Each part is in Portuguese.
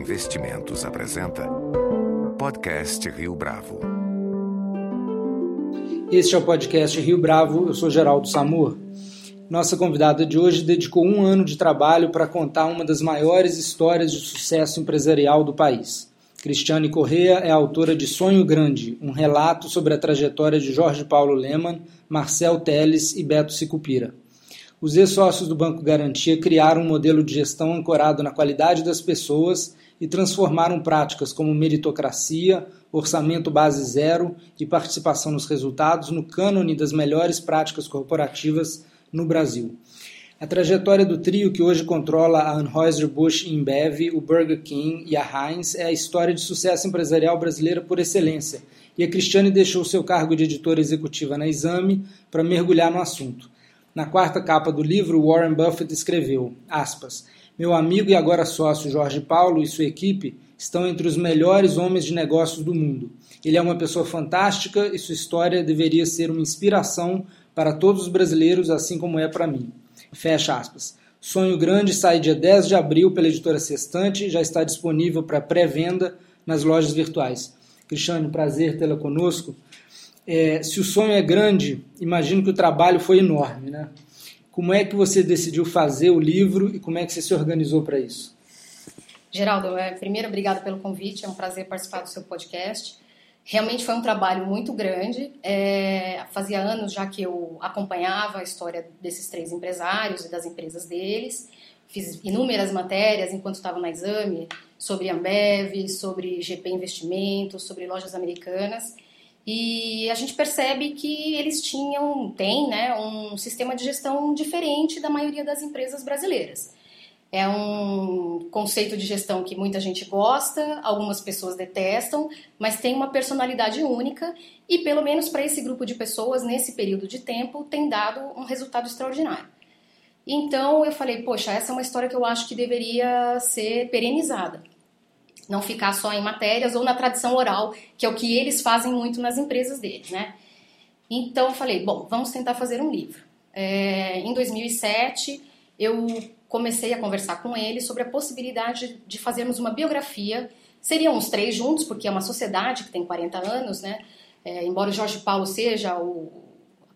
Investimentos apresenta Podcast Rio Bravo. Este é o podcast Rio Bravo, eu sou Geraldo Samur. Nossa convidada de hoje dedicou um ano de trabalho para contar uma das maiores histórias de sucesso empresarial do país. Cristiane Correa é autora de Sonho Grande, um relato sobre a trajetória de Jorge Paulo Leman, Marcel Teles e Beto Sicupira. Os ex-sócios do Banco Garantia criaram um modelo de gestão ancorado na qualidade das pessoas e transformaram práticas como meritocracia, orçamento base zero e participação nos resultados no cânone das melhores práticas corporativas no Brasil. A trajetória do trio que hoje controla a Anheuser-Busch InBev, o Burger King e a Heinz é a história de sucesso empresarial brasileira por excelência, e a Cristiane deixou seu cargo de editora executiva na Exame para mergulhar no assunto. Na quarta capa do livro, Warren Buffett escreveu, aspas, meu amigo e agora sócio Jorge Paulo e sua equipe estão entre os melhores homens de negócios do mundo. Ele é uma pessoa fantástica e sua história deveria ser uma inspiração para todos os brasileiros, assim como é para mim. Fecha aspas. Sonho Grande sai dia 10 de abril pela editora Sextante já está disponível para pré-venda nas lojas virtuais. Cristiane, prazer tê-la conosco. É, se o sonho é grande, imagino que o trabalho foi enorme, né? Como é que você decidiu fazer o livro e como é que você se organizou para isso? Geraldo, é, primeiro, obrigada pelo convite, é um prazer participar do seu podcast. Realmente foi um trabalho muito grande. É, fazia anos já que eu acompanhava a história desses três empresários e das empresas deles. Fiz inúmeras matérias enquanto estava na exame sobre Ambev, sobre GP Investimentos, sobre lojas americanas. E a gente percebe que eles tinham, tem, né, um sistema de gestão diferente da maioria das empresas brasileiras. É um conceito de gestão que muita gente gosta, algumas pessoas detestam, mas tem uma personalidade única e, pelo menos para esse grupo de pessoas, nesse período de tempo, tem dado um resultado extraordinário. Então eu falei, poxa, essa é uma história que eu acho que deveria ser perenizada não ficar só em matérias ou na tradição oral, que é o que eles fazem muito nas empresas deles, né? Então eu falei, bom, vamos tentar fazer um livro. É, em 2007 eu comecei a conversar com ele sobre a possibilidade de fazermos uma biografia. Seriam os três juntos, porque é uma sociedade que tem 40 anos, né? É, embora o Jorge Paulo seja o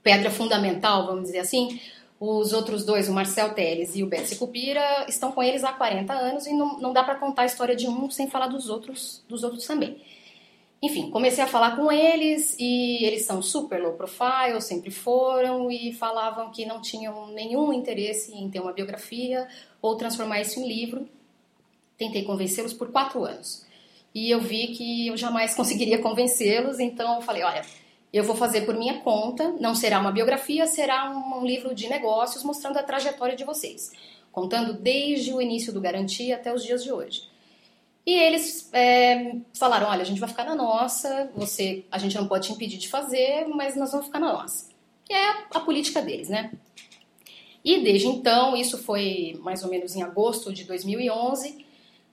pedra fundamental, vamos dizer assim, os outros dois, o Marcel Teles e o Betsy Cupira, estão com eles há 40 anos e não, não dá para contar a história de um sem falar dos outros, dos outros também. Enfim, comecei a falar com eles e eles são super low profile, sempre foram e falavam que não tinham nenhum interesse em ter uma biografia ou transformar isso em livro. Tentei convencê-los por quatro anos e eu vi que eu jamais conseguiria convencê-los, então eu falei: olha, eu vou fazer por minha conta, não será uma biografia, será um, um livro de negócios mostrando a trajetória de vocês, contando desde o início do Garantia até os dias de hoje. E eles é, falaram: olha, a gente vai ficar na nossa, você, a gente não pode te impedir de fazer, mas nós vamos ficar na nossa. Que é a, a política deles, né? E desde então, isso foi mais ou menos em agosto de 2011.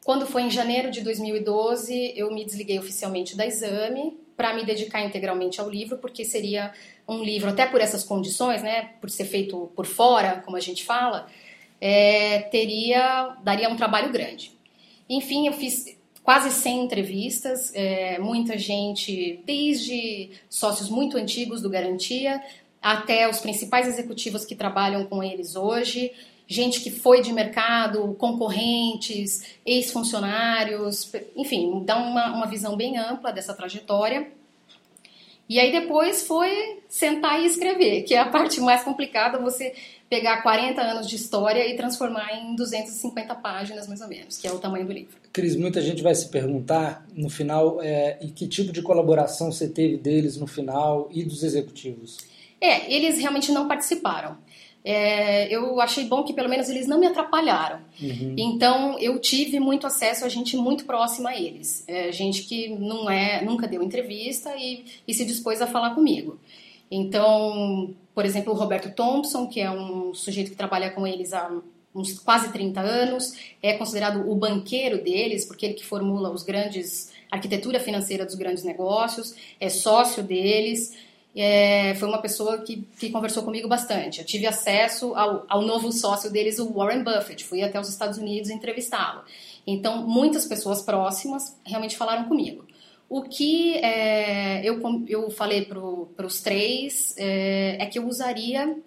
Quando foi em janeiro de 2012, eu me desliguei oficialmente da exame para me dedicar integralmente ao livro, porque seria um livro, até por essas condições, né, por ser feito por fora, como a gente fala, é, teria, daria um trabalho grande. Enfim, eu fiz quase 100 entrevistas, é, muita gente, desde sócios muito antigos do Garantia, até os principais executivos que trabalham com eles hoje, gente que foi de mercado, concorrentes, ex-funcionários, enfim, dá uma, uma visão bem ampla dessa trajetória. E aí depois foi sentar e escrever, que é a parte mais complicada, você pegar 40 anos de história e transformar em 250 páginas, mais ou menos, que é o tamanho do livro. Cris, muita gente vai se perguntar no final é, e que tipo de colaboração você teve deles no final e dos executivos? É, eles realmente não participaram é, eu achei bom que pelo menos eles não me atrapalharam. Uhum. Então eu tive muito acesso a gente muito próxima a eles, é, gente que não é, nunca deu entrevista e, e se dispôs a falar comigo. Então, por exemplo, o Roberto Thompson, que é um sujeito que trabalha com eles há uns quase 30 anos, é considerado o banqueiro deles, porque ele que formula os grandes a arquitetura financeira dos grandes negócios, é sócio deles. É, foi uma pessoa que, que conversou comigo bastante. Eu tive acesso ao, ao novo sócio deles, o Warren Buffett. Fui até os Estados Unidos entrevistá-lo. Então, muitas pessoas próximas realmente falaram comigo. O que é, eu, eu falei para os três é, é, que eu usaria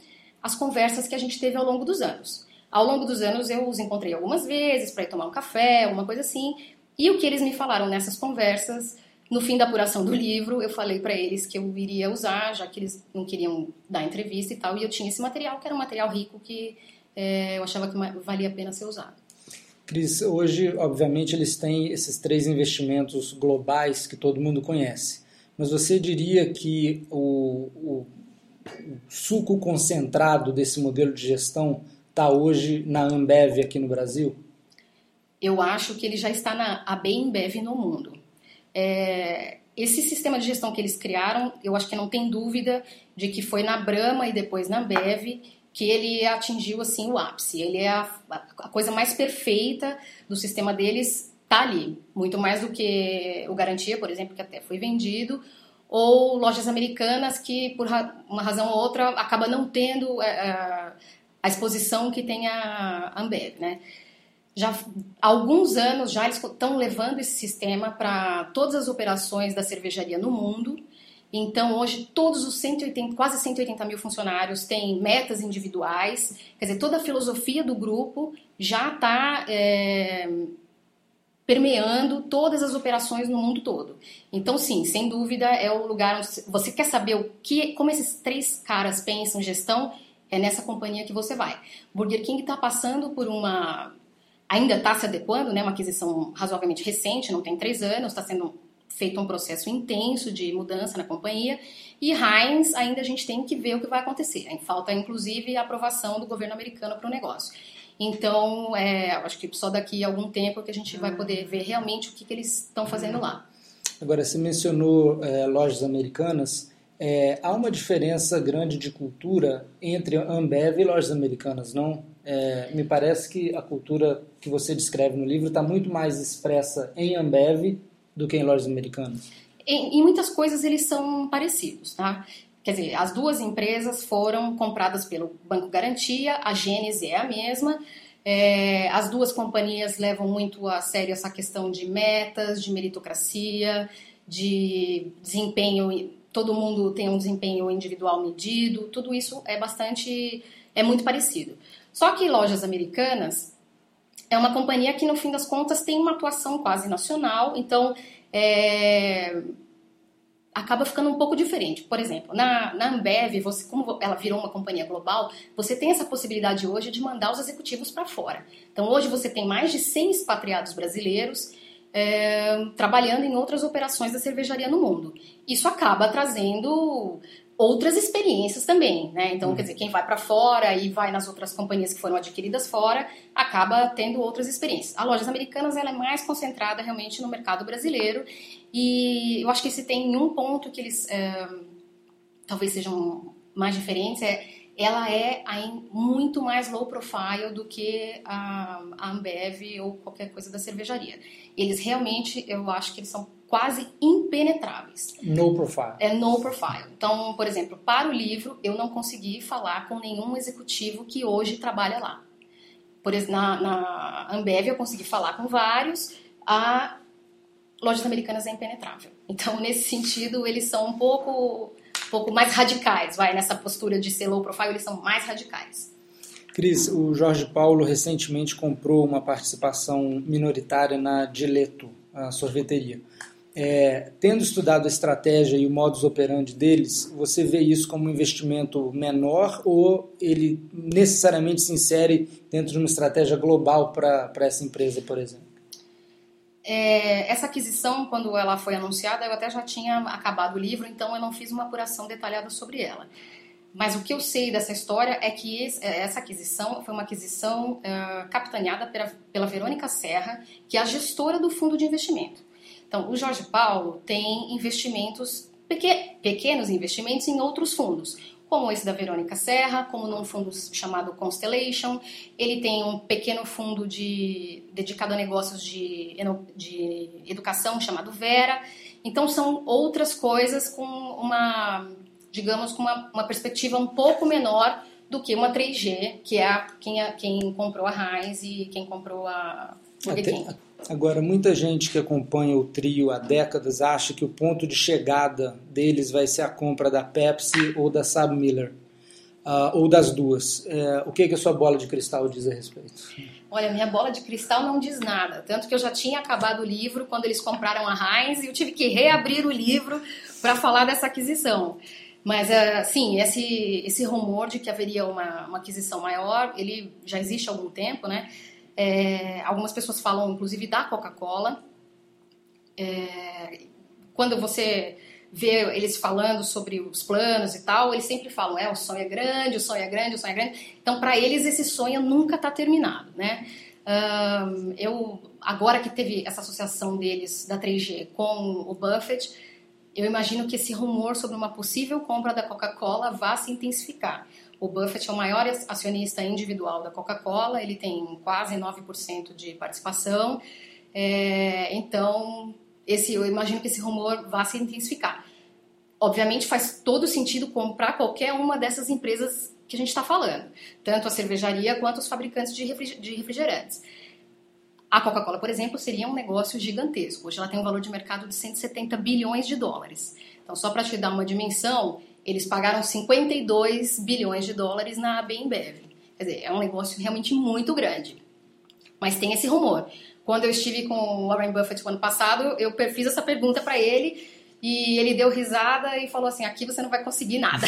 as conversas que a gente teve ao longo dos anos. Ao longo dos anos eu os encontrei algumas vezes para ir tomar um café, alguma coisa assim. E o que eles me falaram nessas conversas no fim da apuração do livro, eu falei para eles que eu iria usar, já que eles não queriam dar entrevista e tal, e eu tinha esse material, que era um material rico que é, eu achava que valia a pena ser usado. Cris, hoje, obviamente, eles têm esses três investimentos globais que todo mundo conhece, mas você diria que o, o, o suco concentrado desse modelo de gestão está hoje na Ambev aqui no Brasil? Eu acho que ele já está na AB Ambev no mundo. É, esse sistema de gestão que eles criaram, eu acho que não tem dúvida de que foi na Brahma e depois na Bev que ele atingiu assim o ápice. Ele é a, a coisa mais perfeita do sistema deles tá ali, muito mais do que o Garantia, por exemplo, que até foi vendido, ou lojas americanas que por uma razão ou outra acaba não tendo a, é, é, a exposição que tem a Ambev, né? Já há alguns anos já eles estão levando esse sistema para todas as operações da cervejaria no mundo. Então hoje todos os 180, quase 180 mil funcionários têm metas individuais. Quer dizer, toda a filosofia do grupo já está é, permeando todas as operações no mundo todo. Então sim, sem dúvida é o lugar onde você quer saber o que, como esses três caras pensam gestão é nessa companhia que você vai. Burger King está passando por uma ainda está se adequando, né? Uma aquisição razoavelmente recente, não tem três anos, está sendo feito um processo intenso de mudança na companhia. E Heinz, ainda a gente tem que ver o que vai acontecer. Falta, inclusive, a aprovação do governo americano para o negócio. Então, é, acho que só daqui a algum tempo que a gente vai poder ver realmente o que, que eles estão fazendo lá. Agora, você mencionou é, lojas americanas. É, há uma diferença grande de cultura entre Ambev e lojas americanas, não? É, me parece que a cultura que você descreve no livro está muito mais expressa em Ambev do que em lojas americanas. Em, em, muitas coisas eles são parecidos, tá? Quer dizer, as duas empresas foram compradas pelo Banco Garantia, a Gênese é a mesma. É, as duas companhias levam muito a sério essa questão de metas, de meritocracia, de desempenho. Todo mundo tem um desempenho individual medido. Tudo isso é bastante, é muito parecido. Só que lojas americanas é uma companhia que, no fim das contas, tem uma atuação quase nacional, então é, acaba ficando um pouco diferente. Por exemplo, na, na Ambev, você, como ela virou uma companhia global, você tem essa possibilidade hoje de mandar os executivos para fora. Então, hoje você tem mais de 100 expatriados brasileiros é, trabalhando em outras operações da cervejaria no mundo. Isso acaba trazendo outras experiências também, né? Então, uhum. quer dizer, quem vai para fora e vai nas outras companhias que foram adquiridas fora, acaba tendo outras experiências. A Lojas Americanas, ela é mais concentrada realmente no mercado brasileiro e eu acho que se tem um ponto que eles é, talvez sejam mais diferentes é ela é muito mais low profile do que a, a Ambev ou qualquer coisa da cervejaria. Eles realmente, eu acho que eles são quase impenetráveis. No profile. É no profile. Então, por exemplo, para o livro, eu não consegui falar com nenhum executivo que hoje trabalha lá. Por exemplo, na, na Ambev eu consegui falar com vários, a Lojas Americanas é impenetrável. Então, nesse sentido, eles são um pouco, um pouco mais radicais, vai, nessa postura de ser low profile, eles são mais radicais. Cris, o Jorge Paulo recentemente comprou uma participação minoritária na Dileto, a sorveteria. É, tendo estudado a estratégia e o modus operandi deles, você vê isso como um investimento menor ou ele necessariamente se insere dentro de uma estratégia global para essa empresa, por exemplo? É, essa aquisição, quando ela foi anunciada, eu até já tinha acabado o livro, então eu não fiz uma apuração detalhada sobre ela. Mas o que eu sei dessa história é que é, essa aquisição foi uma aquisição uh, capitaneada pela, pela Verônica Serra, que é a gestora do fundo de investimento. Então, o Jorge Paulo tem investimentos, pequenos investimentos em outros fundos, como esse da Verônica Serra, como num fundo chamado Constellation. Ele tem um pequeno fundo de, dedicado a negócios de, de educação chamado Vera. Então, são outras coisas com uma digamos, com uma, uma perspectiva um pouco menor do que uma 3G, que é a, quem, a, quem comprou a Heinz e quem comprou a King. Agora, muita gente que acompanha o trio há décadas acha que o ponto de chegada deles vai ser a compra da Pepsi ou da Sab Miller, uh, ou das duas. Uh, o que, que a sua bola de cristal diz a respeito? Olha, minha bola de cristal não diz nada. Tanto que eu já tinha acabado o livro quando eles compraram a Heinz e eu tive que reabrir o livro para falar dessa aquisição. Mas, uh, sim, esse, esse rumor de que haveria uma, uma aquisição maior, ele já existe há algum tempo, né? É, algumas pessoas falam, inclusive, da Coca-Cola. É, quando você vê eles falando sobre os planos e tal, eles sempre falam, é, o sonho é grande, o sonho é grande, o sonho é grande. Então, para eles, esse sonho nunca está terminado, né? Um, eu, agora que teve essa associação deles, da 3G, com o Buffett, eu imagino que esse rumor sobre uma possível compra da Coca-Cola vá se intensificar. O Buffett é o maior acionista individual da Coca-Cola, ele tem quase 9% de participação. É, então, esse, eu imagino que esse rumor vá se intensificar. Obviamente, faz todo sentido comprar qualquer uma dessas empresas que a gente está falando, tanto a cervejaria quanto os fabricantes de refrigerantes. A Coca-Cola, por exemplo, seria um negócio gigantesco. Hoje ela tem um valor de mercado de 170 bilhões de dólares. Então, só para te dar uma dimensão, eles pagaram 52 bilhões de dólares na Bembev. Quer dizer, é um negócio realmente muito grande. Mas tem esse rumor. Quando eu estive com o Warren Buffett no ano passado, eu fiz essa pergunta para ele e ele deu risada e falou assim: aqui você não vai conseguir nada.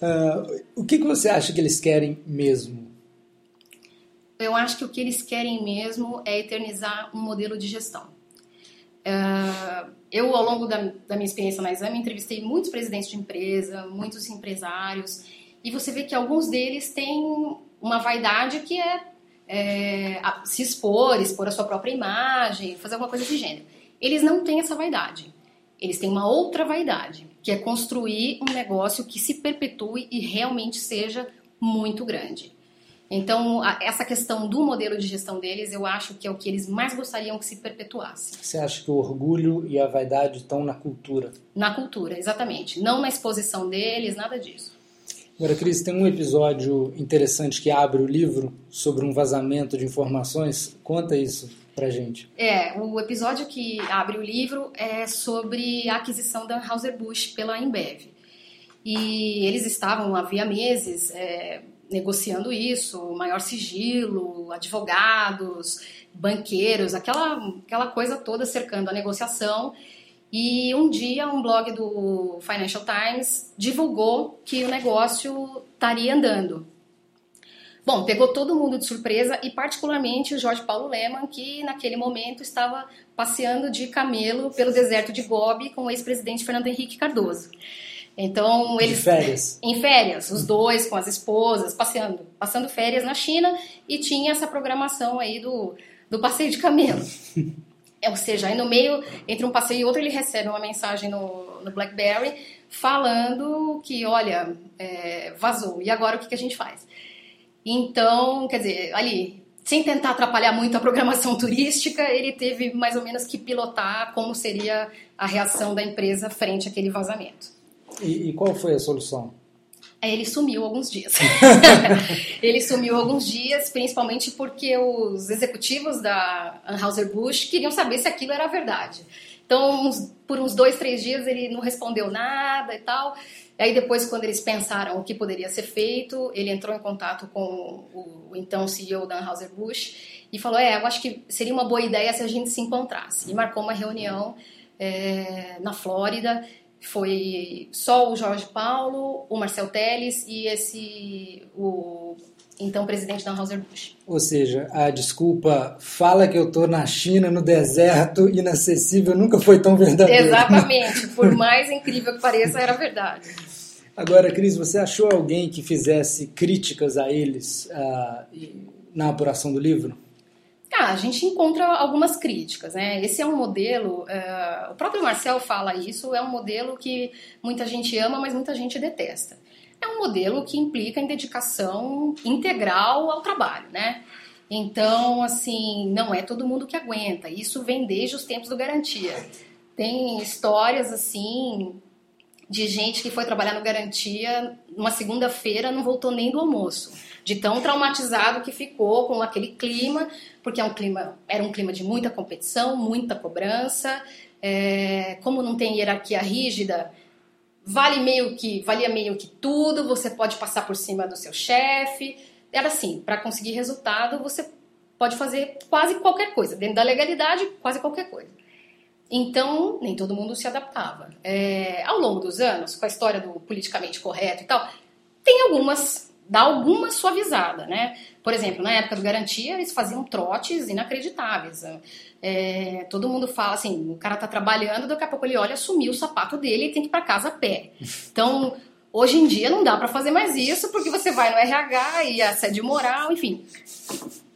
uh, o que, que você acha que eles querem mesmo? Eu acho que o que eles querem mesmo é eternizar um modelo de gestão. Uh, eu, ao longo da, da, minha experiência na Exame, entrevistei muitos presidentes de empresa, muitos empresários, e você vê que alguns deles têm uma vaidade que é, é se expor, expor a sua própria imagem, fazer alguma coisa de gênero. Eles não têm essa vaidade. Eles têm uma outra vaidade, que é construir um negócio que se perpetue e realmente seja muito grande. Então, a, essa questão do modelo de gestão deles, eu acho que é o que eles mais gostariam que se perpetuasse. Você acha que o orgulho e a vaidade estão na cultura? Na cultura, exatamente. Não na exposição deles, nada disso. Agora, Cris, tem um episódio interessante que abre o livro sobre um vazamento de informações. Conta isso pra gente. É, o episódio que abre o livro é sobre a aquisição da Anheuser-Busch pela Embev. E eles estavam, havia meses, é, negociando isso, maior sigilo, advogados, banqueiros, aquela, aquela coisa toda cercando a negociação. E um dia um blog do Financial Times divulgou que o negócio estaria andando. Bom, pegou todo mundo de surpresa e particularmente o Jorge Paulo Leman, que naquele momento estava passeando de camelo pelo deserto de Gobi com o ex-presidente Fernando Henrique Cardoso. Então eles em férias. em férias, os dois com as esposas passeando, passando férias na China e tinha essa programação aí do, do passeio de camelo. é, ou seja, aí no meio entre um passeio e outro ele recebe uma mensagem no, no BlackBerry falando que olha é, vazou e agora o que, que a gente faz? Então, quer dizer, ali sem tentar atrapalhar muito a programação turística, ele teve mais ou menos que pilotar como seria a reação da empresa frente àquele vazamento. E, e qual foi a solução? Ele sumiu alguns dias. ele sumiu alguns dias, principalmente porque os executivos da Anheuser-Busch queriam saber se aquilo era verdade. Então, uns, por uns dois, três dias ele não respondeu nada e tal. E aí depois, quando eles pensaram o que poderia ser feito, ele entrou em contato com o, o então CEO da Anheuser-Busch e falou, é, eu acho que seria uma boa ideia se a gente se encontrasse. E marcou uma reunião é, na Flórida foi só o Jorge Paulo, o Marcel Teles e esse o então presidente da Anheuser-Busch. Ou seja, a desculpa fala que eu estou na China, no deserto, inacessível, nunca foi tão verdadeira. Exatamente, por mais incrível que pareça, era verdade. Agora, Cris, você achou alguém que fizesse críticas a eles uh, na apuração do livro? Ah, a gente encontra algumas críticas, né? Esse é um modelo, uh, o próprio Marcel fala isso, é um modelo que muita gente ama, mas muita gente detesta. É um modelo que implica em dedicação integral ao trabalho, né? Então, assim, não é todo mundo que aguenta. Isso vem desde os tempos do garantia. Tem histórias assim de gente que foi trabalhar no Garantia numa segunda-feira não voltou nem do almoço, de tão traumatizado que ficou com aquele clima, porque é um clima, era um clima de muita competição, muita cobrança, é, como não tem hierarquia rígida, vale meio que valia meio que tudo, você pode passar por cima do seu chefe, era assim, para conseguir resultado você pode fazer quase qualquer coisa, dentro da legalidade, quase qualquer coisa. Então, nem todo mundo se adaptava. É, ao longo dos anos, com a história do politicamente correto e tal, tem algumas, dá alguma suavizada, né? Por exemplo, na época do Garantia, eles faziam trotes inacreditáveis. É, todo mundo fala assim, o cara tá trabalhando, daqui a pouco ele olha, sumiu o sapato dele e tem que ir para casa a pé. Então, hoje em dia não dá para fazer mais isso, porque você vai no RH e assédio moral, enfim.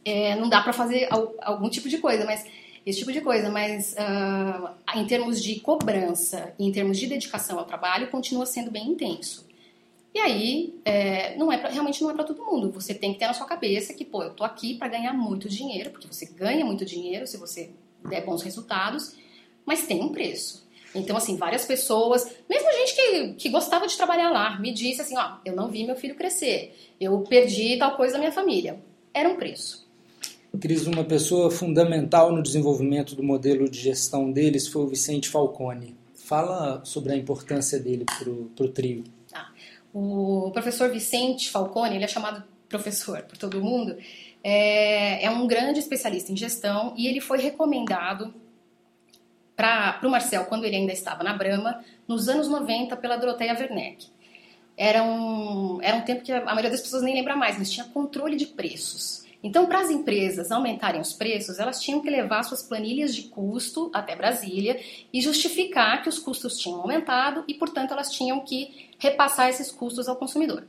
É, não dá para fazer algum tipo de coisa, mas esse tipo de coisa, mas uh, em termos de cobrança, em termos de dedicação ao trabalho, continua sendo bem intenso. E aí, é, não é pra, realmente não é para todo mundo. Você tem que ter na sua cabeça que, pô, eu tô aqui para ganhar muito dinheiro, porque você ganha muito dinheiro se você der bons resultados, mas tem um preço. Então, assim, várias pessoas, mesmo gente que, que gostava de trabalhar lá, me disse assim: ó, eu não vi meu filho crescer, eu perdi tal coisa da minha família. Era um preço. Cris, uma pessoa fundamental no desenvolvimento do modelo de gestão deles foi o Vicente Falcone. Fala sobre a importância dele para o trio. Ah, o professor Vicente Falcone, ele é chamado professor por todo mundo, é, é um grande especialista em gestão e ele foi recomendado para o Marcel, quando ele ainda estava na Brama, nos anos 90, pela Doroteia Werneck. Era um, era um tempo que a maioria das pessoas nem lembra mais, mas tinha controle de preços. Então, para as empresas aumentarem os preços, elas tinham que levar suas planilhas de custo até Brasília e justificar que os custos tinham aumentado e, portanto, elas tinham que repassar esses custos ao consumidor.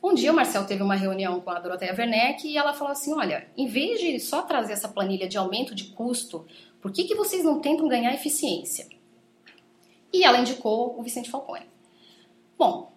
Um dia o Marcel teve uma reunião com a Doroteia Werneck e ela falou assim: olha, em vez de só trazer essa planilha de aumento de custo, por que, que vocês não tentam ganhar eficiência? E ela indicou o Vicente Falcone. Bom,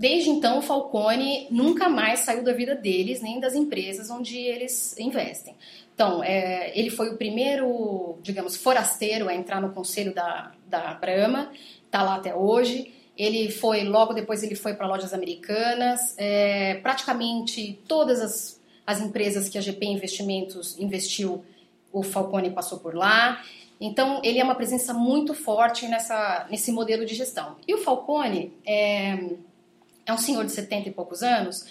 Desde então, o Falcone nunca mais saiu da vida deles, nem das empresas onde eles investem. Então, é, ele foi o primeiro, digamos, forasteiro a entrar no conselho da, da Brahma, está lá até hoje. Ele foi, logo depois, ele foi para lojas americanas. É, praticamente todas as, as empresas que a GP Investimentos investiu, o Falcone passou por lá. Então, ele é uma presença muito forte nessa, nesse modelo de gestão. E o Falcone, é, é um senhor de 70 e poucos anos,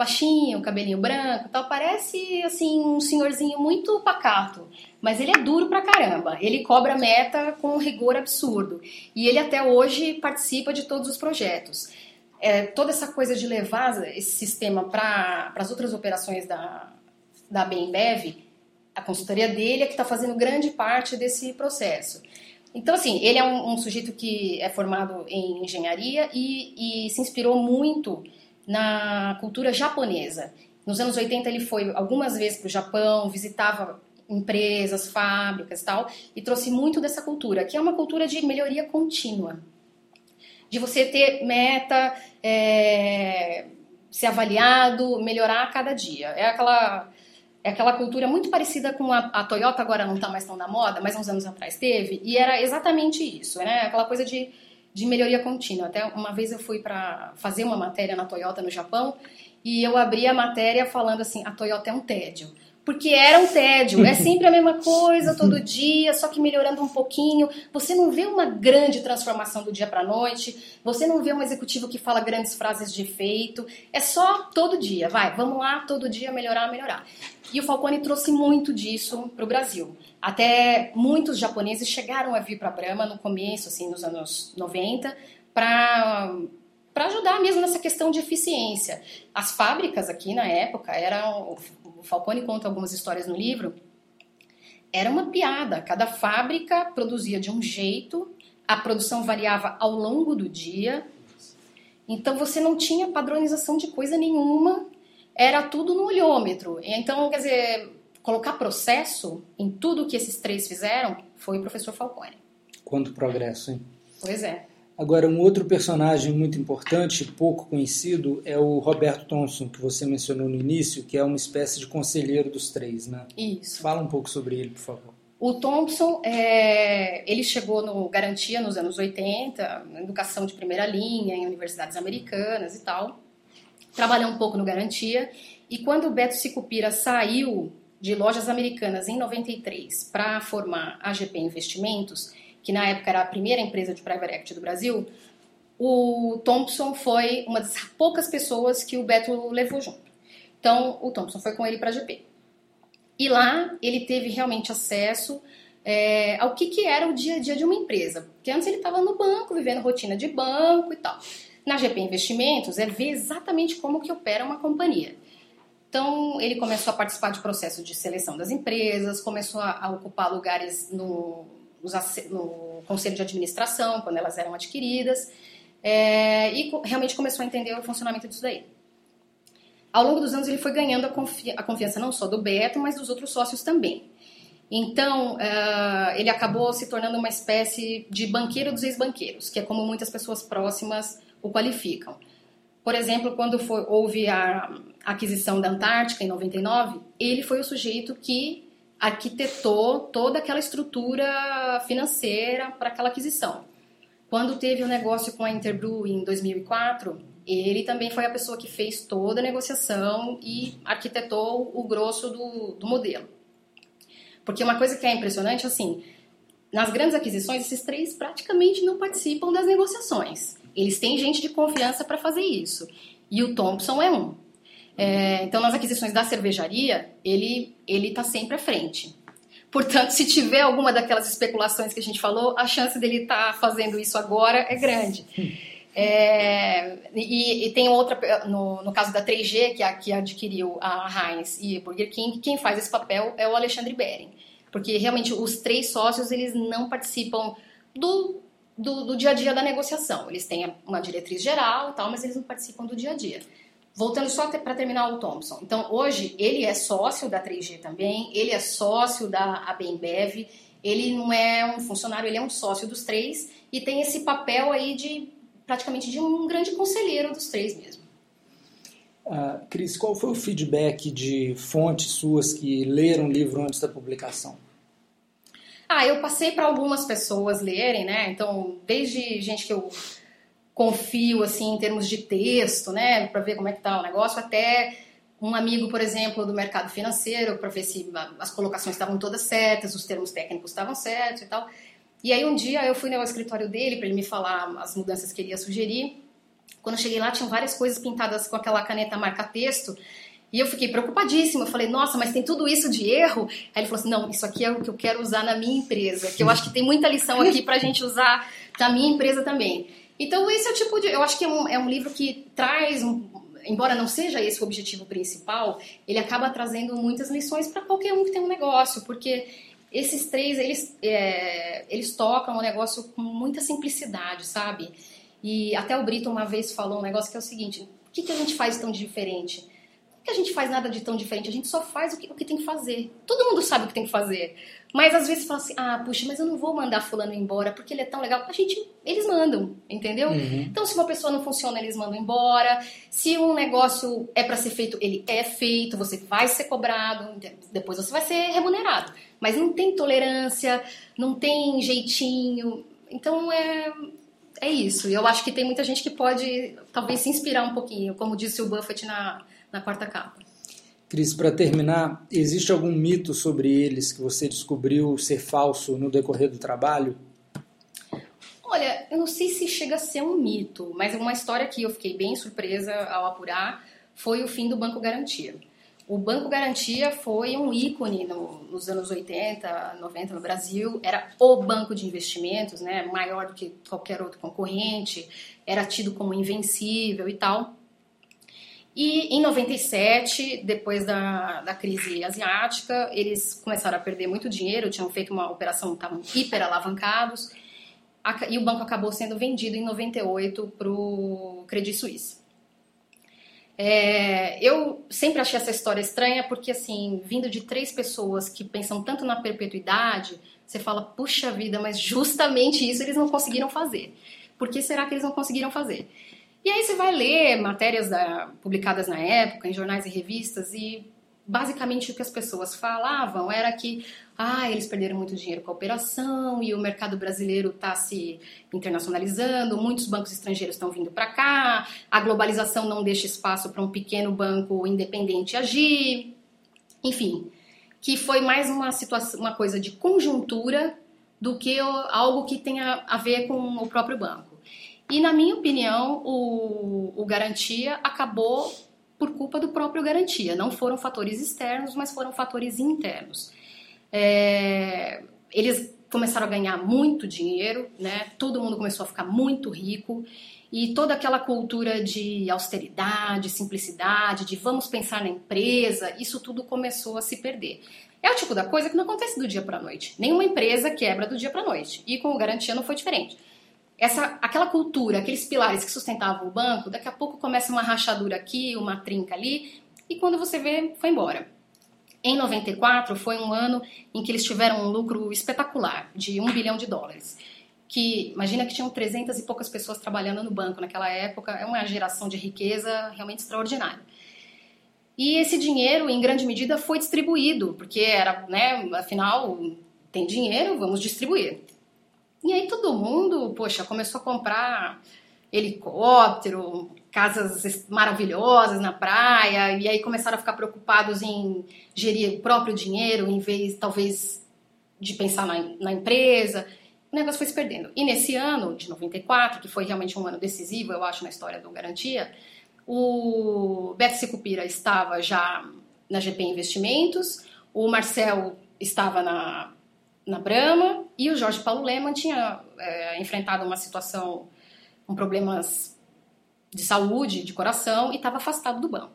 baixinho, cabelinho branco tal, parece assim um senhorzinho muito pacato, mas ele é duro pra caramba. Ele cobra meta com um rigor absurdo. E ele até hoje participa de todos os projetos. É, toda essa coisa de levar esse sistema para as outras operações da, da Bembev, a consultoria dele é que está fazendo grande parte desse processo. Então, assim, ele é um, um, sujeito que é formado em engenharia e, e se inspirou muito na cultura japonesa. Nos anos 80 ele foi algumas vezes para o Japão, visitava empresas, fábricas tal, e trouxe muito dessa cultura, que é uma cultura de melhoria contínua. De você ter meta, é, ser avaliado, melhorar a cada dia. É aquela é aquela cultura muito parecida com a, a Toyota, agora não está mais tão na moda, mas uns anos atrás teve, e era exatamente isso, né? Aquela coisa de, de melhoria contínua. Até uma vez eu fui para fazer uma matéria na Toyota no Japão e eu abri a matéria falando assim: a Toyota é um tédio porque era um tédio. É sempre a mesma coisa todo dia, só que melhorando um pouquinho. Você não vê uma grande transformação do dia para noite. Você não vê um executivo que fala grandes frases de efeito. É só todo dia. Vai, vamos lá, todo dia melhorar, melhorar. E o Falcone trouxe muito disso para o Brasil. Até muitos japoneses chegaram a vir para a Brahma no começo, assim, nos anos 90, para para ajudar mesmo nessa questão de eficiência. As fábricas aqui na época eram o Falcone conta algumas histórias no livro, era uma piada. Cada fábrica produzia de um jeito, a produção variava ao longo do dia. Então você não tinha padronização de coisa nenhuma, era tudo no olhômetro. Então, quer dizer, colocar processo em tudo que esses três fizeram foi o professor Falcone. Quanto progresso, hein? Pois é. Agora, um outro personagem muito importante, pouco conhecido, é o Roberto Thompson, que você mencionou no início, que é uma espécie de conselheiro dos três, né? Isso. Fala um pouco sobre ele, por favor. O Thompson, é, ele chegou no Garantia nos anos 80, na educação de primeira linha, em universidades americanas e tal. Trabalhou um pouco no Garantia. E quando o Beto Sicupira saiu de lojas americanas em 93 para formar a GP Investimentos, que na época era a primeira empresa de private equity do Brasil, o Thompson foi uma das poucas pessoas que o Beto levou junto. Então, o Thompson foi com ele para a GP. E lá ele teve realmente acesso é, ao que, que era o dia a dia de uma empresa. Porque antes ele estava no banco, vivendo rotina de banco e tal. Na GP Investimentos é ver exatamente como que opera uma companhia. Então ele começou a participar de processo de seleção das empresas, começou a, a ocupar lugares no, no, conselho de administração quando elas eram adquiridas é, e realmente começou a entender o funcionamento disso daí ao longo dos anos ele foi ganhando a, confi a confiança não só do Beto, mas dos outros sócios também. Então, uh, ele acabou se tornando uma espécie de banqueiro dos ex-banqueiros, que é como muitas pessoas próximas o qualificam. Por exemplo, quando foi, houve a aquisição da Antártica, em 99, ele foi o sujeito que arquitetou toda aquela estrutura financeira para aquela aquisição. Quando teve o um negócio com a Interbrew em 2004, ele também foi a pessoa que fez toda a negociação e arquitetou o grosso do, do modelo. Porque uma coisa que é impressionante, assim, nas grandes aquisições, esses três praticamente não participam das negociações. Eles têm gente de confiança para fazer isso. E o Thompson é um. É, então, nas aquisições da cervejaria, ele ele está sempre à frente. Portanto, se tiver alguma daquelas especulações que a gente falou, a chance dele estar tá fazendo isso agora é grande. É, e, e, tem outra, no, no, caso da 3G, que, a, que adquiriu a Heinz e Burger King, quem faz esse papel é o Alexandre Bering. Porque realmente os três sócios, eles não participam do, do, do dia a dia da negociação. Eles têm uma diretriz geral e tal, mas eles não participam do dia a dia. Voltando só para terminar o Thompson. Então, hoje, ele é sócio da 3G também, ele é sócio da ABEMBev, ele não é um funcionário, ele é um sócio dos três e tem esse papel aí de praticamente de um grande conselheiro dos três mesmo. Uh, Cris, qual foi o feedback de fontes suas que leram o livro antes da publicação? Ah, eu passei para algumas pessoas lerem, né? Então, desde gente que eu confio assim em termos de texto, né, para ver como é que tá o negócio, até um amigo, por exemplo, do mercado financeiro, para ver se as colocações estavam todas certas, os termos técnicos estavam certos e tal. E aí um dia eu fui no escritório dele para ele me falar as mudanças que ele ia sugerir. Quando eu cheguei lá, tinham várias coisas pintadas com aquela caneta marca-texto. E eu fiquei preocupadíssima. Eu falei, nossa, mas tem tudo isso de erro? Aí ele falou assim: não, isso aqui é o que eu quero usar na minha empresa. Que eu acho que tem muita lição aqui para a gente usar na minha empresa também. Então, esse é o tipo de. Eu acho que é um, é um livro que traz um, embora não seja esse o objetivo principal, ele acaba trazendo muitas lições para qualquer um que tem um negócio, porque esses três, eles, é, eles tocam o negócio com muita simplicidade, sabe? E até o Brito uma vez falou um negócio que é o seguinte: o que, que a gente faz tão diferente? Que a gente faz nada de tão diferente, a gente só faz o que, o que tem que fazer. Todo mundo sabe o que tem que fazer. Mas às vezes fala assim: ah, puxa, mas eu não vou mandar Fulano embora porque ele é tão legal. A gente, eles mandam, entendeu? Uhum. Então, se uma pessoa não funciona, eles mandam embora. Se um negócio é para ser feito, ele é feito, você vai ser cobrado, depois você vai ser remunerado mas não tem tolerância, não tem jeitinho. Então é, é isso. E eu acho que tem muita gente que pode talvez se inspirar um pouquinho, como disse o Buffett na, na quarta capa. Cris, para terminar, existe algum mito sobre eles que você descobriu ser falso no decorrer do trabalho? Olha, eu não sei se chega a ser um mito, mas uma história que eu fiquei bem surpresa ao apurar foi o fim do Banco Garantia. O Banco Garantia foi um ícone no, nos anos 80, 90 no Brasil. Era o banco de investimentos, né, maior do que qualquer outro concorrente, era tido como invencível e tal. E em 97, depois da, da crise asiática, eles começaram a perder muito dinheiro, tinham feito uma operação, estavam hiper alavancados, e o banco acabou sendo vendido em 98 para o Credit Suisse. É, eu sempre achei essa história estranha porque, assim, vindo de três pessoas que pensam tanto na perpetuidade, você fala, puxa vida, mas justamente isso eles não conseguiram fazer. Por que será que eles não conseguiram fazer? E aí você vai ler matérias da, publicadas na época, em jornais e revistas, e basicamente o que as pessoas falavam era que ah, eles perderam muito dinheiro com a operação e o mercado brasileiro está se internacionalizando, muitos bancos estrangeiros estão vindo para cá, a globalização não deixa espaço para um pequeno banco independente agir, enfim, que foi mais uma situação, uma coisa de conjuntura do que algo que tenha a ver com o próprio banco. E na minha opinião, o, o garantia acabou por culpa do próprio garantia. Não foram fatores externos, mas foram fatores internos. É, eles começaram a ganhar muito dinheiro, né? Todo mundo começou a ficar muito rico e toda aquela cultura de austeridade, simplicidade, de vamos pensar na empresa, isso tudo começou a se perder. É o tipo da coisa que não acontece do dia para a noite. Nenhuma empresa quebra do dia para a noite. E com o garantia não foi diferente. Essa, aquela cultura, aqueles pilares que sustentavam o banco, daqui a pouco começa uma rachadura aqui, uma trinca ali, e quando você vê, foi embora. Em 94 foi um ano em que eles tiveram um lucro espetacular, de um bilhão de dólares. Que imagina que tinham 300 e poucas pessoas trabalhando no banco naquela época, é uma geração de riqueza realmente extraordinária. E esse dinheiro, em grande medida, foi distribuído, porque era, né, afinal, tem dinheiro, vamos distribuir. E aí todo mundo, poxa, começou a comprar helicóptero, casas maravilhosas na praia, e aí começaram a ficar preocupados em gerir o próprio dinheiro, em vez, talvez, de pensar na, na empresa. O negócio foi se perdendo. E nesse ano de 94, que foi realmente um ano decisivo, eu acho, na história do Garantia, o Beto Sicupira estava já na GP Investimentos, o Marcel estava na, na Brama e o Jorge Paulo Leman tinha é, enfrentado uma situação com problemas de saúde, de coração, e estava afastado do banco.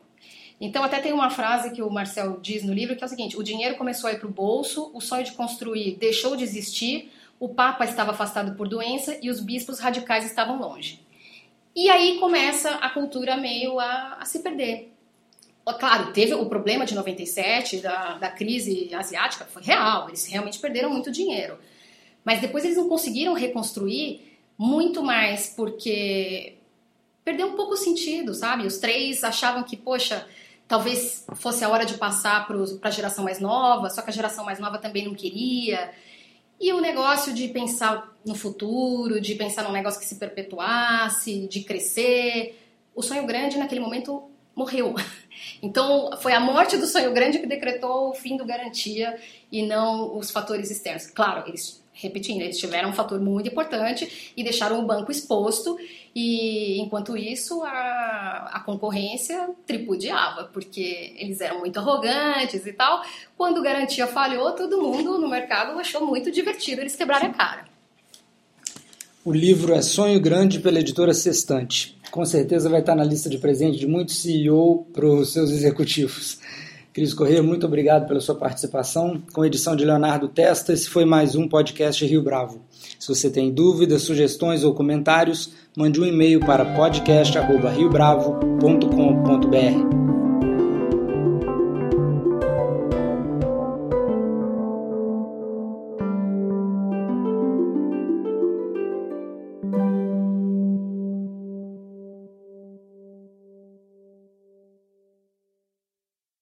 Então, até tem uma frase que o Marcel diz no livro que é o seguinte: o dinheiro começou a ir para o bolso, o sonho de construir deixou de existir, o Papa estava afastado por doença e os bispos radicais estavam longe. E aí começa a cultura meio a, a se perder. Claro, teve o problema de 97, da, da crise asiática, foi real, eles realmente perderam muito dinheiro. Mas depois eles não conseguiram reconstruir muito mais porque perdeu um pouco o sentido, sabe? Os três achavam que, poxa, talvez fosse a hora de passar para a geração mais nova, só que a geração mais nova também não queria. E o negócio de pensar no futuro, de pensar num negócio que se perpetuasse, de crescer, o sonho grande naquele momento morreu. Então, foi a morte do sonho grande que decretou o fim do garantia e não os fatores externos. Claro, eles repetindo, eles tiveram um fator muito importante e deixaram o banco exposto e enquanto isso a, a concorrência tripudiava, porque eles eram muito arrogantes e tal. Quando garantia falhou, todo mundo no mercado achou muito divertido eles quebrarem a cara. O livro é Sonho Grande pela editora Sextante. Com certeza vai estar na lista de presente de muitos CEO para os seus executivos. Cris Corrêa, muito obrigado pela sua participação. Com edição de Leonardo Testa, esse foi mais um podcast Rio Bravo. Se você tem dúvidas, sugestões ou comentários, mande um e-mail para podcast.riobravo.com.br.